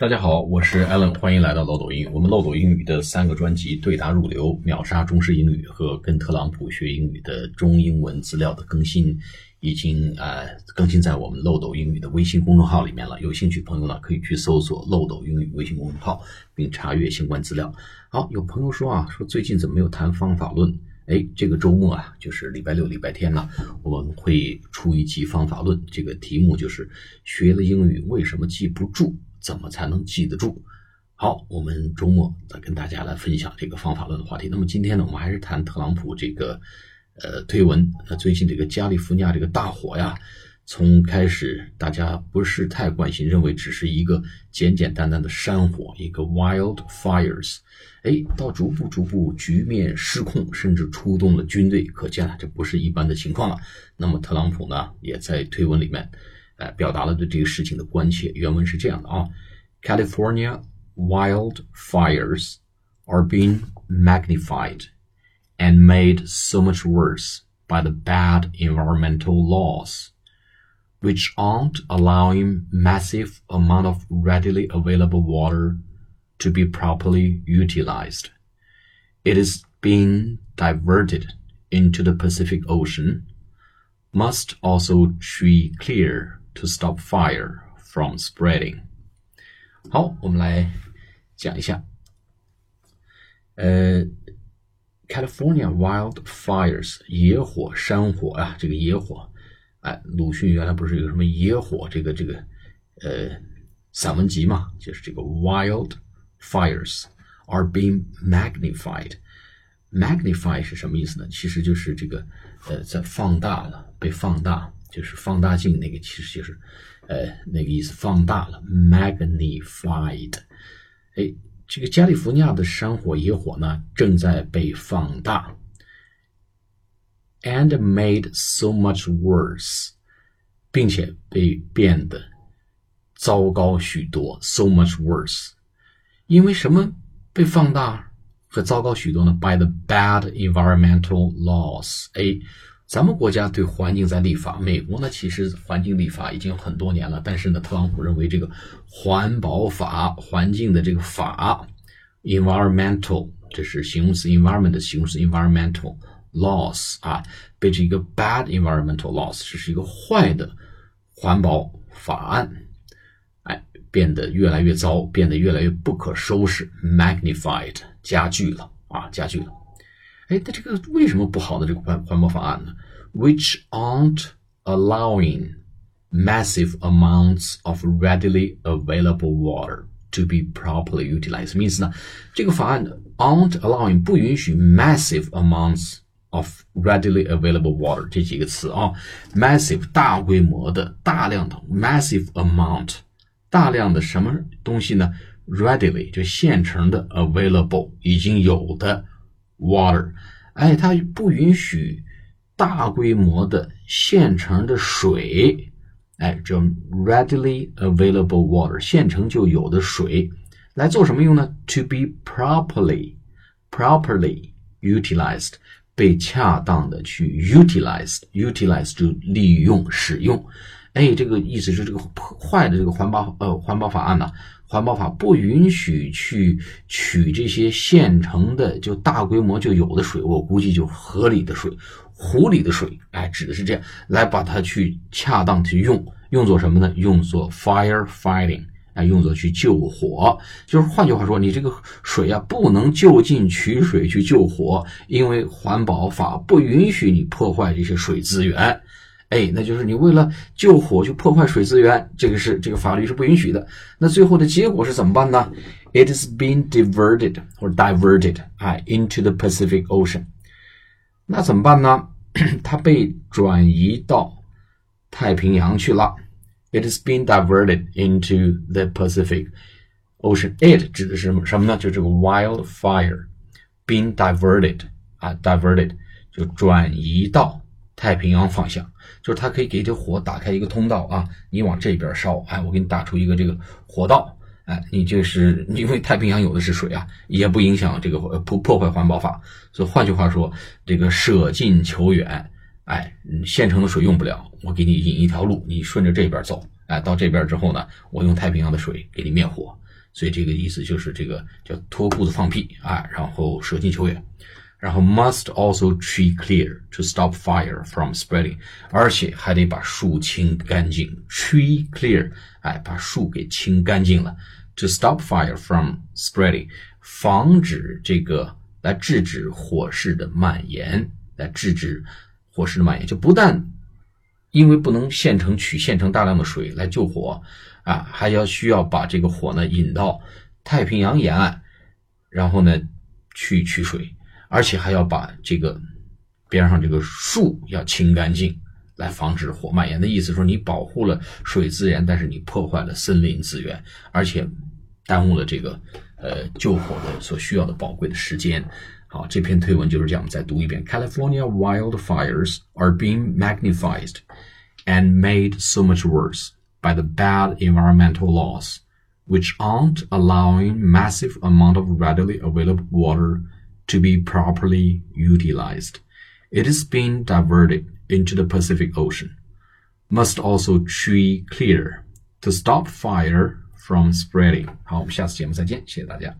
大家好，我是 Allen，欢迎来到漏斗英语。我们漏斗英语的三个专辑《对答入流》、秒杀中式英语和跟特朗普学英语的中英文资料的更新，已经呃更新在我们漏斗英语的微信公众号里面了。有兴趣朋友呢，可以去搜索漏斗英语微信公众号，并查阅相关资料。好，有朋友说啊，说最近怎么没有谈方法论？哎，这个周末啊，就是礼拜六、礼拜天呢，我们会出一期方法论。这个题目就是学了英语为什么记不住？怎么才能记得住？好，我们周末再跟大家来分享这个方法论的话题。那么今天呢，我们还是谈特朗普这个呃推文。那最近这个加利福尼亚这个大火呀，从开始大家不是太关心，认为只是一个简简单单的山火，一个 wild fires，哎，到逐步逐步局面失控，甚至出动了军队，可见啊，这不是一般的情况了。那么特朗普呢，也在推文里面。呃，表达了对这个事情的关切。原文是这样的啊：California wildfires are being magnified and made so much worse by the bad environmental laws, which aren't allowing massive amount of readily available water to be properly utilized. It is being diverted into the Pacific Ocean, must also tree clear To stop fire from spreading。好，我们来讲一下。呃，California wildfires 野火、山火啊，这个野火，哎，鲁迅原来不是有什么野火这个这个呃散文集嘛？就是这个 wildfires are being magnified。magnify 是什么意思呢？其实就是这个呃，在放大了，被放大。就是放大镜那个，其实就是，呃，那个意思，放大了，magnified。哎，这个加利福尼亚的山火野火呢，正在被放大，and made so much worse，并且被变得糟糕许多，so much worse。因为什么被放大和糟糕许多呢？By the bad environmental laws。哎。咱们国家对环境在立法，美国呢其实环境立法已经有很多年了，但是呢，特朗普认为这个环保法、环境的这个法，environmental，这是形容词，environment 形容词，environmental laws 啊，被这一个 bad environmental laws，这是一个坏的环保法案，哎，变得越来越糟，变得越来越不可收拾，magnified 加剧了啊，加剧了。哎，那这个为什么不好的这个环环保法案呢？Which aren't allowing massive amounts of readily available water to be properly utilized？什么意思呢？这个法案 aren't allowing 不允许 massive amounts of readily available water 这几个词啊，massive 大规模的、大量的，massive amount 大量的什么东西呢？readily 就现成的，available 已经有的。 water，哎，它不允许大规模的现成的水，哎，叫 readily available water，现成就有的水，来做什么用呢？To be properly properly utilized，被恰当的去 utilized，utilize 就利用使用，哎，这个意思是这个破坏的这个环保呃环保法案呢。环保法不允许去取这些现成的就大规模就有的水，我估计就河里的水、湖里的水，哎，指的是这样，来把它去恰当去用，用作什么呢？用作 fire fighting，哎，用作去救火。就是换句话说，你这个水啊，不能就近取水去救火，因为环保法不允许你破坏这些水资源。哎，那就是你为了救火去破坏水资源，这个是这个法律是不允许的。那最后的结果是怎么办呢？It is being diverted or diverted 啊 into the Pacific Ocean。那怎么办呢？它被转移到太平洋去了。It is being diverted into the Pacific Ocean。It 指的是什么什么呢？就这个 wildfire being diverted 啊，diverted 就转移到。太平洋方向，就是它可以给这火打开一个通道啊，你往这边烧，哎，我给你打出一个这个火道，哎，你就是因为太平洋有的是水啊，也不影响这个破破坏环保法，所以换句话说，这个舍近求远，哎，现成的水用不了，我给你引一条路，你顺着这边走，哎，到这边之后呢，我用太平洋的水给你灭火。所以这个意思就是这个叫脱裤子放屁啊，然后舍近求远。然后 must also tree clear to stop fire from spreading，而且还得把树清干净。tree clear，哎，把树给清干净了。to stop fire from spreading，防止这个来制止火势的蔓延，来制止火势的蔓延，就不但因为不能现成取现成大量的水来救火啊，还要需要把这个火呢引到太平洋沿岸，然后呢去取水。而且还要把这个边上这个树要清干净，来防止火蔓延的意思。说你保护了水资源，但是你破坏了森林资源，而且耽误了这个呃救火的所需要的宝贵的时间。好，这篇推文就是这样，再读一遍：California wildfires are being magnified and made so much worse by the bad environmental laws, which aren't allowing massive amount of readily available water to be properly utilized. It is being diverted into the Pacific Ocean. Must also tree clear to stop fire from spreading. 好，我们下次节目再见，谢谢大家。